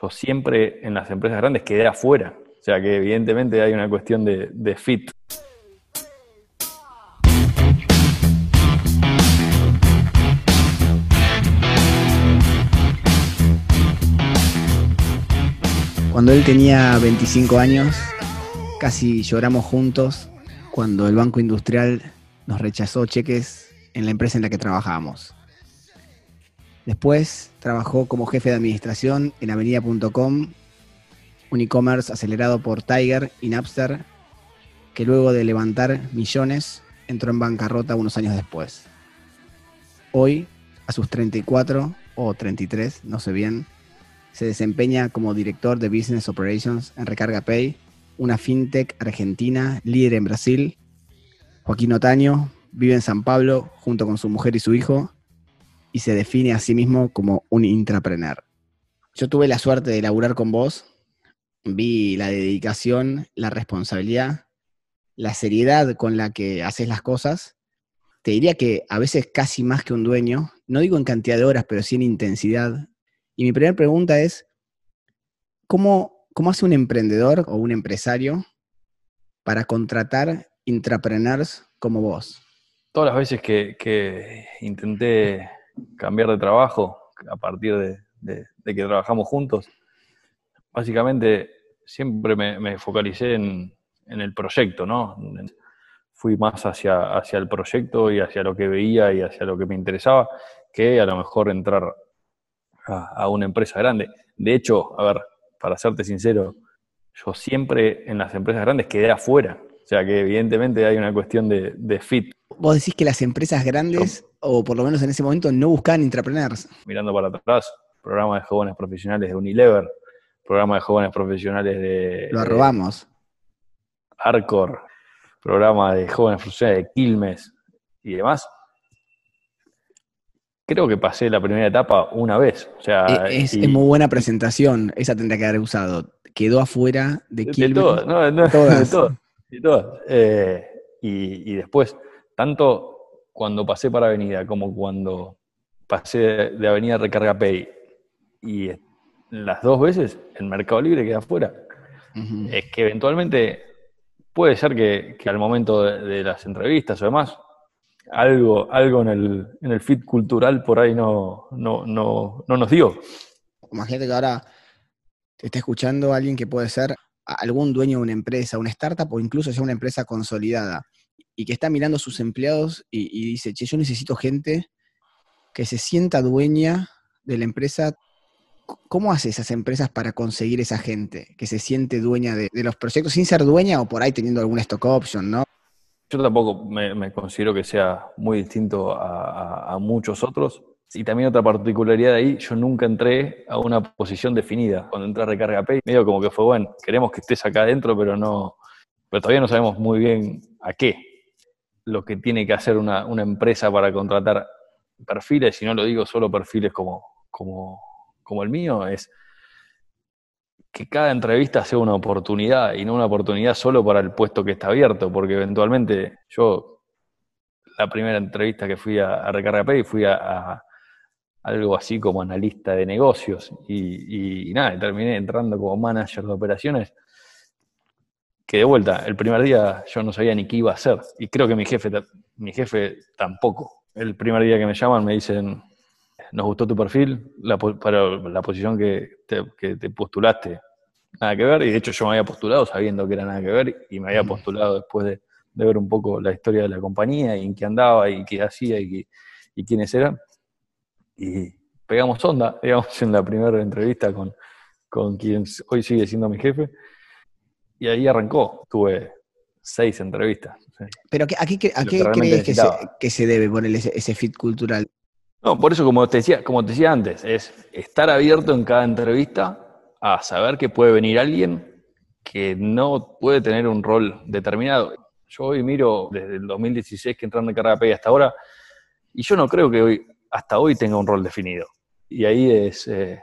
yo siempre en las empresas grandes quedé afuera. O sea que evidentemente hay una cuestión de, fit. Cuando él tenía 25 años, casi lloramos juntos cuando el Banco Industrial nos rechazó cheques en la empresa en la que trabajábamos. Después trabajó como jefe de administración en avenida.com, un e-commerce acelerado por Tiger y Napster, que luego de levantar millones entró en bancarrota unos años después. Hoy, a sus 34 o 33, no sé bien, se desempeña como director de Business Operations en Recarga Pay, una fintech argentina líder en Brasil. Joaquín Otaño vive en San Pablo junto con su mujer y su hijo y se define a sí mismo como un intrapreneur. Yo tuve la suerte de laburar con vos, vi la dedicación, la responsabilidad, la seriedad con la que haces las cosas. Te diría que a veces casi más que un dueño, no digo en cantidad de horas, pero sí en intensidad, y mi primera pregunta es, ¿cómo, ¿cómo hace un emprendedor o un empresario para contratar intrapreneurs como vos? Todas las veces que, intenté cambiar de trabajo a partir de, que trabajamos juntos, básicamente siempre me, focalicé en, el proyecto, ¿no? Fui más hacia, hacia el proyecto y hacia lo que veía y hacia lo que me interesaba, que a lo mejor entrar a, una empresa grande. De hecho, a ver, para serte sincero, yo siempre en las empresas grandes quedé afuera. O sea que evidentemente hay una cuestión de, fit. Vos decís que las empresas grandes, o por lo menos en ese momento, no buscaban intrapreneurs. Mirando para atrás, programa de jóvenes profesionales de Unilever, programa de jóvenes profesionales de... Lo arrobamos. Arcor, programa de jóvenes profesionales de Quilmes y demás creo que pasé la primera etapa una vez. O sea, e-, es, muy buena presentación, esa tendría que haber usado. Quedó afuera de, de, de todo, no, no, todas. de todo, eh, y, después, tanto cuando pasé para Avenida como cuando pasé de Avenida Recarga Pay, y las dos veces el Mercado Libre queda afuera. Es que eventualmente puede ser que, al momento de las entrevistas o demás, algo, algo en el, en el fit cultural por ahí no, no, no, no nos dio. Imagínate que ahora te está escuchando alguien que puede ser algún dueño de una empresa, una startup o incluso sea una empresa consolidada y que está mirando a sus empleados y, dice, che, yo necesito gente que se sienta dueña de la empresa. ¿Cómo hace esas empresas para conseguir esa gente que se siente dueña de, los proyectos sin ser dueña o por ahí teniendo algún stock option, ¿no? Yo tampoco me, considero que sea muy distinto a, muchos otros. Y también otra particularidad ahí, yo nunca entré a una posición definida. Cuando entré a Recarga Pay, medio como que fue, bueno, queremos que estés acá adentro, pero no, pero todavía no sabemos muy bien a qué. Lo que tiene que hacer una, empresa para contratar perfiles, y no lo digo solo perfiles como, como, como el mío, es que cada entrevista sea una oportunidad y no una oportunidad solo para el puesto que está abierto, porque eventualmente yo, la primera entrevista que fui a, a Recarga Pay, fui a, algo así como analista de negocios y, nada, terminé entrando como manager de operaciones, que de vuelta, el primer día yo no sabía ni qué iba a hacer y creo que mi jefe, mi jefe tampoco. El primer día que me llaman me dicen, nos gustó tu perfil, para la posición que que te postulaste nada que ver, y de hecho yo me había postulado sabiendo que era nada que ver, y me había postulado después de, ver un poco la historia de la compañía, y en qué andaba, y qué hacía, y, quiénes eran. Y pegamos onda, digamos, en la primera entrevista con, con quien hoy sigue siendo mi jefe, y ahí arrancó, tuve seis entrevistas. Pero ¿a qué, a qué crees que se, que se, debe poner ese, ese fit cultural? No, por eso, como te decía, como te decía antes, es estar abierto en cada entrevista a saber que puede venir alguien que no puede tener un rol determinado. Yo hoy miro desde el 2016 que entrando en carrera P hasta ahora, y yo no creo que hoy, hasta hoy tenga un rol definido. Y ahí es eh,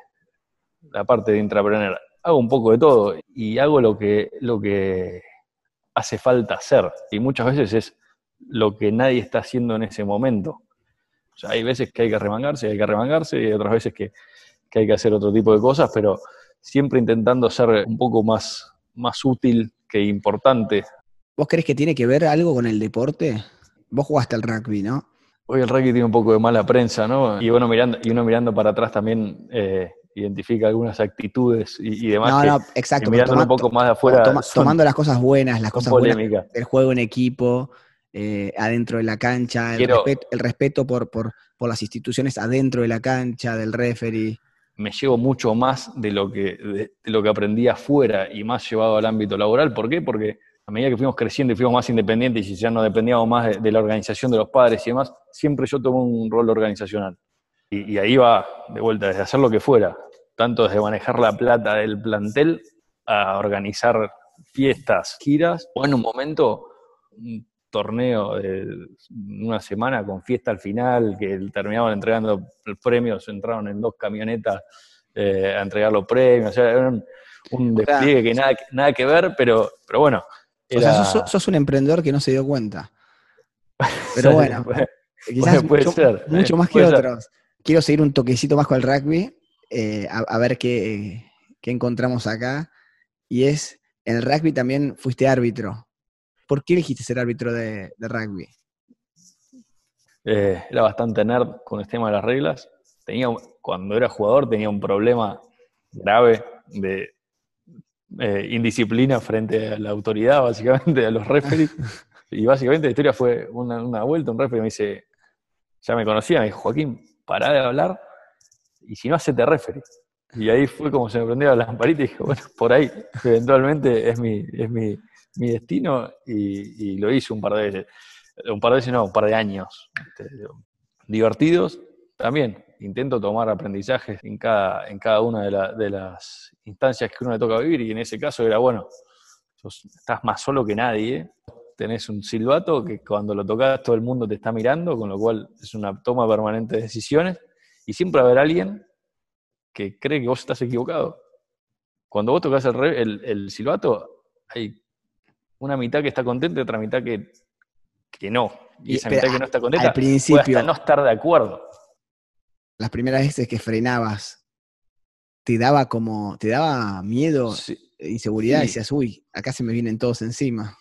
la parte de intrapreneur. Hago un poco de todo y hago lo que, lo que hace falta hacer. Y muchas veces es lo que nadie está haciendo en ese momento. O sea, hay veces que hay que remangarse, hay que remangarse, y otras veces que, que hay que hacer otro tipo de cosas, pero siempre intentando ser un poco más, más útil que importante. ¿Vos crees que tiene que ver algo con el deporte? Vos jugaste al rugby, ¿no? Hoy el rugby tiene un poco de mala prensa, ¿no? Y uno mirando, y uno mirando para atrás también eh, identifica algunas actitudes y, demás. No, no, exacto. mirando un poco más de afuera. tomando las cosas buenas, las cosas buenas el juego en equipo, eh, adentro de la cancha, el, respeto, por, por, las instituciones adentro de la cancha, del referee. Me llevo mucho más de lo que, de lo que aprendí afuera y más llevado al ámbito laboral. ¿Por qué? Porque a medida que fuimos creciendo y fuimos más independientes y ya no dependíamos más de, la organización de los padres y demás, siempre yo tomé un rol organizacional. Y, ahí va de vuelta, desde hacer lo que fuera, tanto desde manejar la plata del plantel a organizar fiestas, giras, o en un momento un torneo de una semana con fiesta al final, que terminaban entregando premios, entraron en dos camionetas eh, a entregar los premios, o sea, era un, despliegue que nada, nada que ver, pero, pero bueno, o sea, sos, un emprendedor que no se dio cuenta. Pero bueno, quizás mucho, más que otros. Quiero seguir un toquecito más con el rugby, eh, a, ver qué, encontramos acá. Y es, en el rugby también fuiste árbitro. ¿Por qué elegiste ser árbitro de, rugby? Eh, era bastante nerd con el tema de las reglas. Tenía, cuando era jugador tenía un problema grave de eh, indisciplina frente a la autoridad, básicamente, a los referees. y básicamente la historia fue una, vuelta, un referee me dice, ya me conocía, me dijo, Joaquín, pará de hablar y si no, hacete referee. Y ahí fue como se me prendió la lamparita y dije, bueno, por ahí eventualmente es mi, es mi, destino y, lo hice un par de veces. Un par de veces, no, un par de años. Este, divertidos también, intento tomar aprendizajes en cada, en cada una de, las instancias que uno le toca vivir y en ese caso era, bueno, estás más solo que nadie, tenés un silbato que cuando lo tocas todo el mundo te está mirando, con lo cual es una toma permanente de decisiones y siempre va a haber alguien que cree que vos estás equivocado. Cuando vos tocas el, el, silbato, hay una mitad que está contenta y otra mitad que, que no. Y esa mitad que no está contenta principio, puede hasta no estar de acuerdo las primeras veces que frenabas, te daba como, te daba miedo, inseguridad, y decías, uy, acá se me vienen todos encima.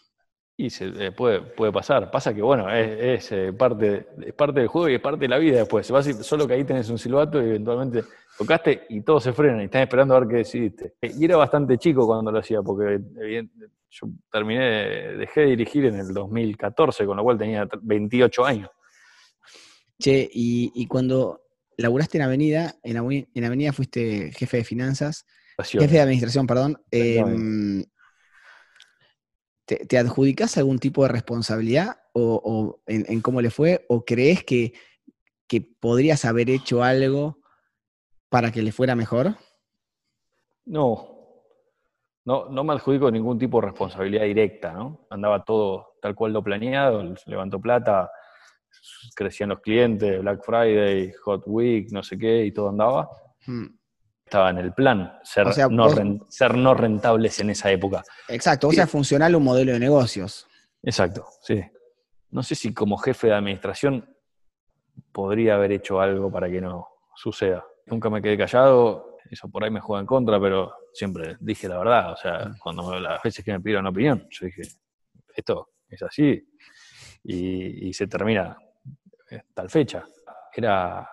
Y se, eh, puede, puede pasar. Pasa que, bueno, es, eh, parte, es parte del juego y es parte de la vida después. Solo que ahí tenés un silbato y eventualmente tocaste y todos se frenan y están esperando a ver qué decidiste. Y era bastante chico cuando lo hacía, porque yo terminé, dejé de dirigir en el 2014, con lo cual tenía 28 años. Che, y, y cuando laburaste en Avenida, en, Avenida fuiste jefe de finanzas, jefe de administración, perdón. ¿Te, adjudicás algún tipo de responsabilidad o, en, cómo le fue? ¿O crees que, podrías haber hecho algo para que le fuera mejor? No, no, no me adjudico ningún tipo de responsabilidad directa, ¿no? Andaba todo tal cual lo planeado, levantó plata, crecían los clientes, Black Friday, Hot Week, no sé qué, y todo andaba. Hmm. Estaba en el plan, ser, no ser no rentables en esa época. Exacto, o sea, funcional un modelo de negocios. Exacto, sí. No sé si como jefe de administración podría haber hecho algo para que no suceda. Nunca me quedé callado, eso por ahí me juega en contra, pero siempre dije la verdad. O sea, hmm. cuando las veces que me pidieron opinión, yo dije, esto es así, y, se termina tal fecha. Era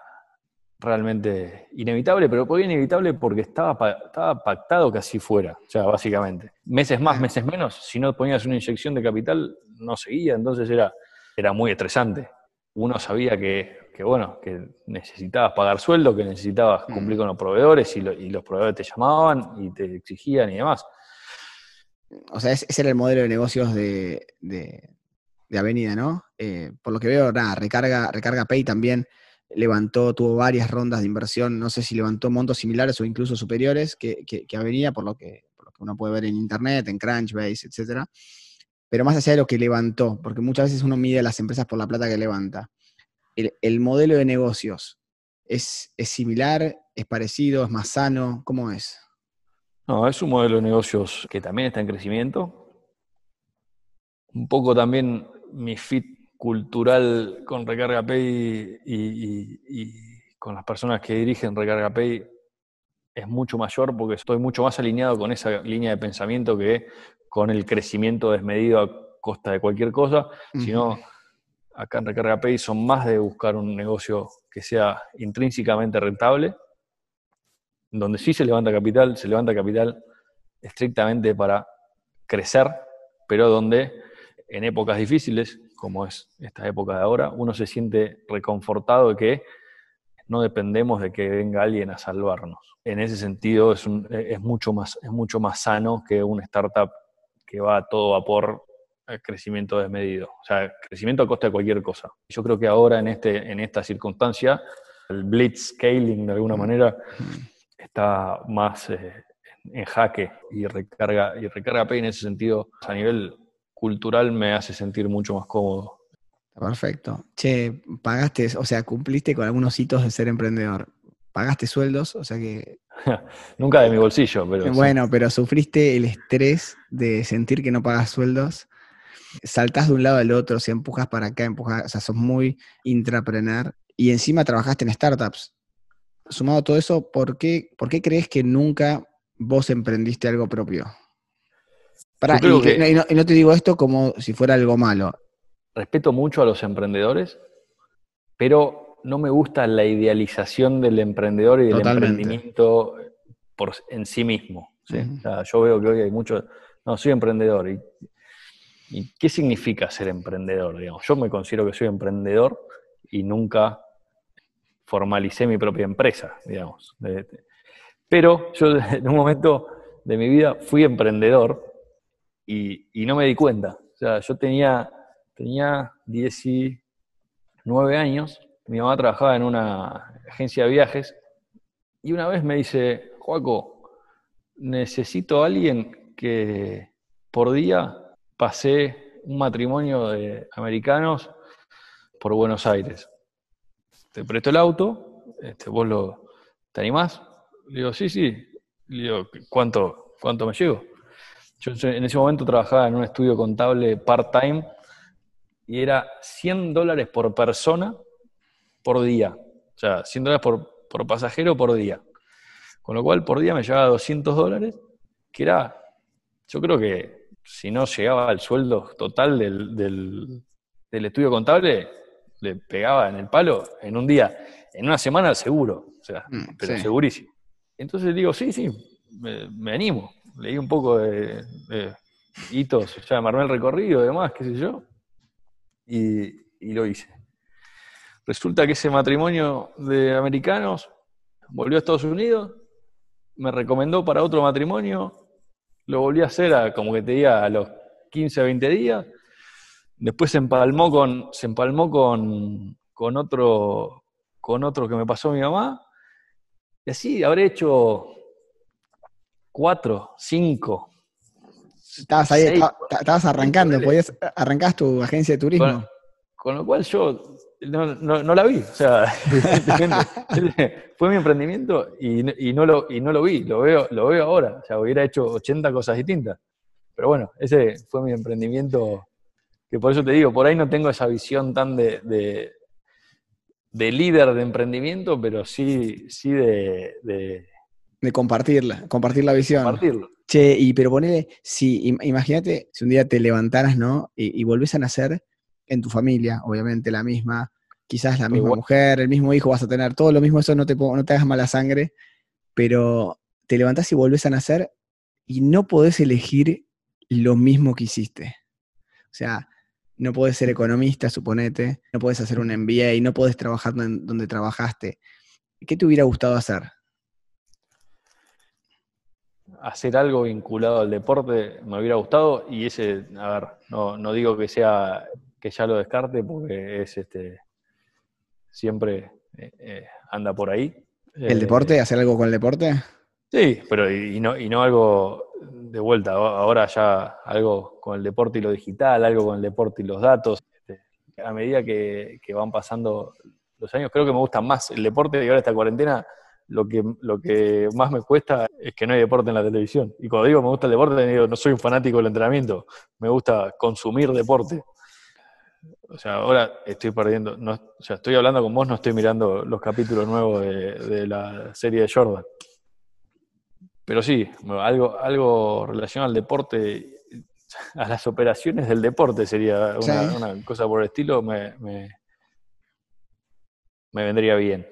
realmente inevitable, pero fue inevitable porque estaba, estaba pactado que así fuera, o sea, básicamente. Meses más, meses menos, si no ponías una inyección de capital, no seguía, entonces era, era muy estresante. Uno sabía que, bueno, que necesitabas pagar sueldo, que necesitabas mm. cumplir con los proveedores y, los proveedores te llamaban y te exigían y demás. O sea, ese era el modelo de negocios de, de Avenida, ¿no? Eh, por lo que veo, nada, Recarga, Recarga Pay también levantó, tuvo varias rondas de inversión, no sé si levantó montos similares o incluso superiores que, Avenida, por lo que, uno puede ver en Internet, en Crunchbase, etcétera. Pero más allá de lo que levantó, porque muchas veces uno mide a las empresas por la plata que levanta. El, modelo de negocios es, es similar, es parecido, es más sano, ¿cómo es? No, es un modelo de negocios que también está en crecimiento. Un poco también mi fit cultural con Recarga Pay y, con las personas que dirigen Recarga Pay es mucho mayor porque estoy mucho más alineado con esa línea de pensamiento que con el crecimiento desmedido a costa de cualquier cosa, sino acá en Recarga Pay son más de buscar un negocio que sea intrínsecamente rentable, donde sí se levanta capital, se levanta capital estrictamente para crecer, pero donde en épocas difíciles, como es esta época de ahora, uno se siente reconfortado de que no dependemos de que venga alguien a salvarnos. En ese sentido es, es, mucho, más, es mucho más sano que una startup que va a todo vapor crecimiento desmedido, o sea, crecimiento a costa de cualquier cosa. Yo creo que ahora en, este, en esta circunstancia, el blitz scaling de alguna manera está más eh, en jaque y recarga, y recarga Pay en ese sentido a nivel cultural me hace sentir mucho más cómodo. Perfecto. Che, pagaste, o sea, cumpliste con algunos hitos de ser emprendedor. ¿Pagaste sueldos? O sea que. Nunca de mi bolsillo, pero. Bueno, pero sufriste el estrés de sentir que no pagas sueldos saltás de un lado al otro, si empujas para acá, empujas, o sea, sos muy intrapreneur y encima trabajaste en startups. Sumado a todo eso, ¿por qué, ¿por qué crees que nunca vos emprendiste algo propio? Y, no, te digo esto como si fuera algo malo. Respeto mucho a los emprendedores, pero no me gusta la idealización del emprendedor y del emprendimiento por, en sí mismo. yo veo que hoy hay mucho, no, soy emprendedor y ¿Y qué significa ser emprendedor? Digamos? Yo me considero que soy emprendedor y nunca formalicé mi propia empresa, digamos. Pero yo en un momento de mi vida fui emprendedor y, no me di cuenta. O sea, yo tenía, tenía 19 años, mi mamá trabajaba en una agencia de viajes y una vez me dice, Joaco, necesito a alguien que por día pasé un matrimonio de americanos por Buenos Aires. Te presto el auto, este, vos lo, ¿te animás? Le digo, sí, sí. Le digo, ¿cuánto, cuánto me llevo? Yo en ese momento trabajaba en un estudio contable part-time y era 100 dólares por persona por día. O sea, 100 dólares por, por pasajero por día. Con lo cual, por día me llevaba 200 dólares, que era, yo creo que si no llegaba al sueldo total del, estudio contable, le pegaba en el palo en un día, en una semana seguro, o sea, mm, pero segurísimo. Entonces digo, sí, sí, me, animo. Leí un poco de, hitos, ya me armé el recorrido y demás, qué sé yo, y, lo hice. Resulta que ese matrimonio de americanos volvió a Estados Unidos, me recomendó para otro matrimonio, lo volví a hacer a, como que te diga a los 15 o 20 días. Después se empalmó con, se empalmó con, con, otro, con otro que me pasó mi mamá. Y así habré hecho cuatro, cinco. Estabas ahí, estabas arrancando, podías, arrancás tu agencia de turismo. con lo cual yo no, la vi. O sea, fue mi emprendimiento y, no lo, y no lo vi, lo veo, lo veo ahora. O sea, hubiera hecho 80 cosas distintas. Pero bueno, ese fue mi emprendimiento, que por eso te digo, por ahí no tengo esa visión tan de, de, líder de emprendimiento, pero sí, sí de, de compartirla, compartir la visión. Compartirlo. Che, y pero ponele, si, imagínate si un día te levantaras, ¿no? Y, y volvés a nacer en tu familia, obviamente la misma, quizás la misma mujer, el mismo hijo vas a tener, todo lo mismo, eso no te, no te hagas mala sangre, pero te levantás y volvés a nacer y no podés elegir lo mismo que hiciste. O sea, no podés ser economista, suponete, no podés hacer un MBA, no podés trabajar donde trabajaste. ¿Qué te hubiera gustado hacer? Hacer algo vinculado al deporte me hubiera gustado y ese, a ver, no, no digo que sea que ya lo descarte porque es este siempre eh, eh, anda por ahí. ¿El deporte? ¿Hacer algo con el deporte? Sí, pero y, no, y no algo de vuelta, ahora ya algo con el deporte y lo digital, algo con el deporte y los datos. Este, a medida que, van pasando los años, creo que me gusta más el deporte y ahora esta cuarentena lo que, lo que más me cuesta es que no hay deporte en la televisión. Y cuando digo me gusta el deporte, digo, no soy un fanático del entrenamiento, me gusta consumir deporte. O sea, ahora estoy perdiendo, no, o sea, estoy hablando con vos, no estoy mirando los capítulos nuevos de, la serie de Jordan. pero sí, algo, algo relacionado al deporte, a las operaciones del deporte sería una, cosa por el estilo, me, me, vendría bien.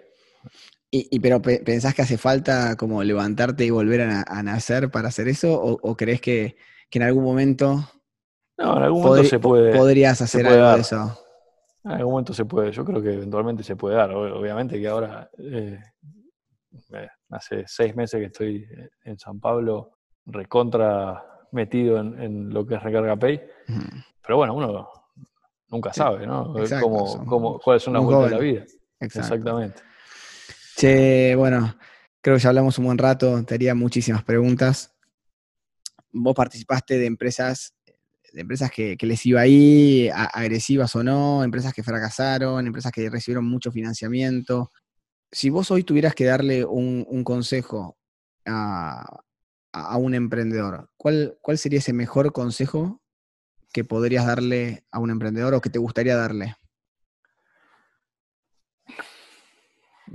¿Y, pero pensás que hace falta como levantarte y volver a, nacer para hacer eso? ¿O, crees que, en algún momento... No, en algún momento se puede... Podrías hacer algo de eso. En algún momento se puede, yo creo que eventualmente se puede dar. Obviamente que ahora eh, hace seis meses que estoy en San Pablo, recontra metido en, lo que es Recarga Pay. Pero bueno, uno nunca sabe, ¿no? cómo, cuáles son las vueltas de la vida. Exactamente. Che, bueno, creo que ya hablamos un buen rato, te haría muchísimas preguntas. Vos participaste de empresas, de empresas que, les iba ahí, agresivas o no, empresas que fracasaron, empresas que recibieron mucho financiamiento si vos hoy tuvieras que darle un, consejo a, un emprendedor, ¿cuál, ¿cuál sería ese mejor consejo que podrías darle a un emprendedor o que te gustaría darle?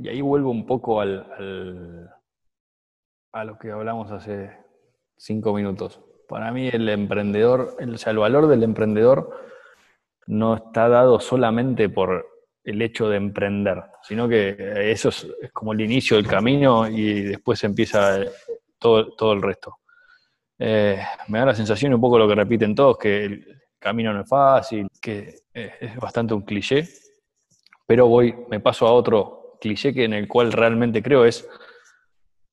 Y ahí vuelvo un poco al, a lo que hablamos hace cinco minutos. Para mí el emprendedor, o sea, el valor del emprendedor no está dado solamente por el hecho de emprender, sino que eso es, como el inicio del camino y después empieza todo, todo el resto. Eh, me da la sensación un poco lo que repiten todos, que el camino no es fácil, que es bastante un cliché, pero voy, me paso a otro cliché que en el cual realmente creo es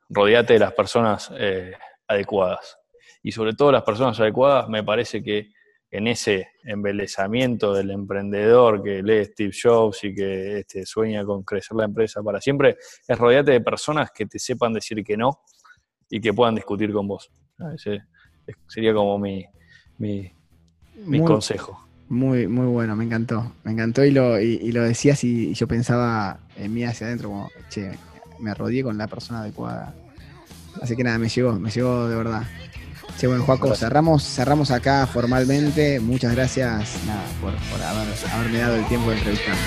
rodeate de las personas eh, adecuadas. Y sobre todo las personas adecuadas me parece que en ese embelezamiento del emprendedor que lee Steve Jobs y que este, sueña con crecer la empresa para siempre, es rodearte de personas que te sepan decir que no y que puedan discutir con vos. Ese sería como mi, mi, consejo. Muy, muy bueno, me encantó. Me encantó y lo, y, lo decías y, yo pensaba en mí hacia adentro como, che, me rodeé con la persona adecuada. Así que nada, me llegó, me llegó de verdad. Sí, bueno, Juaco, cerramos, cerramos acá formalmente. Muchas gracias por, haberme dado el tiempo de entrevistarte.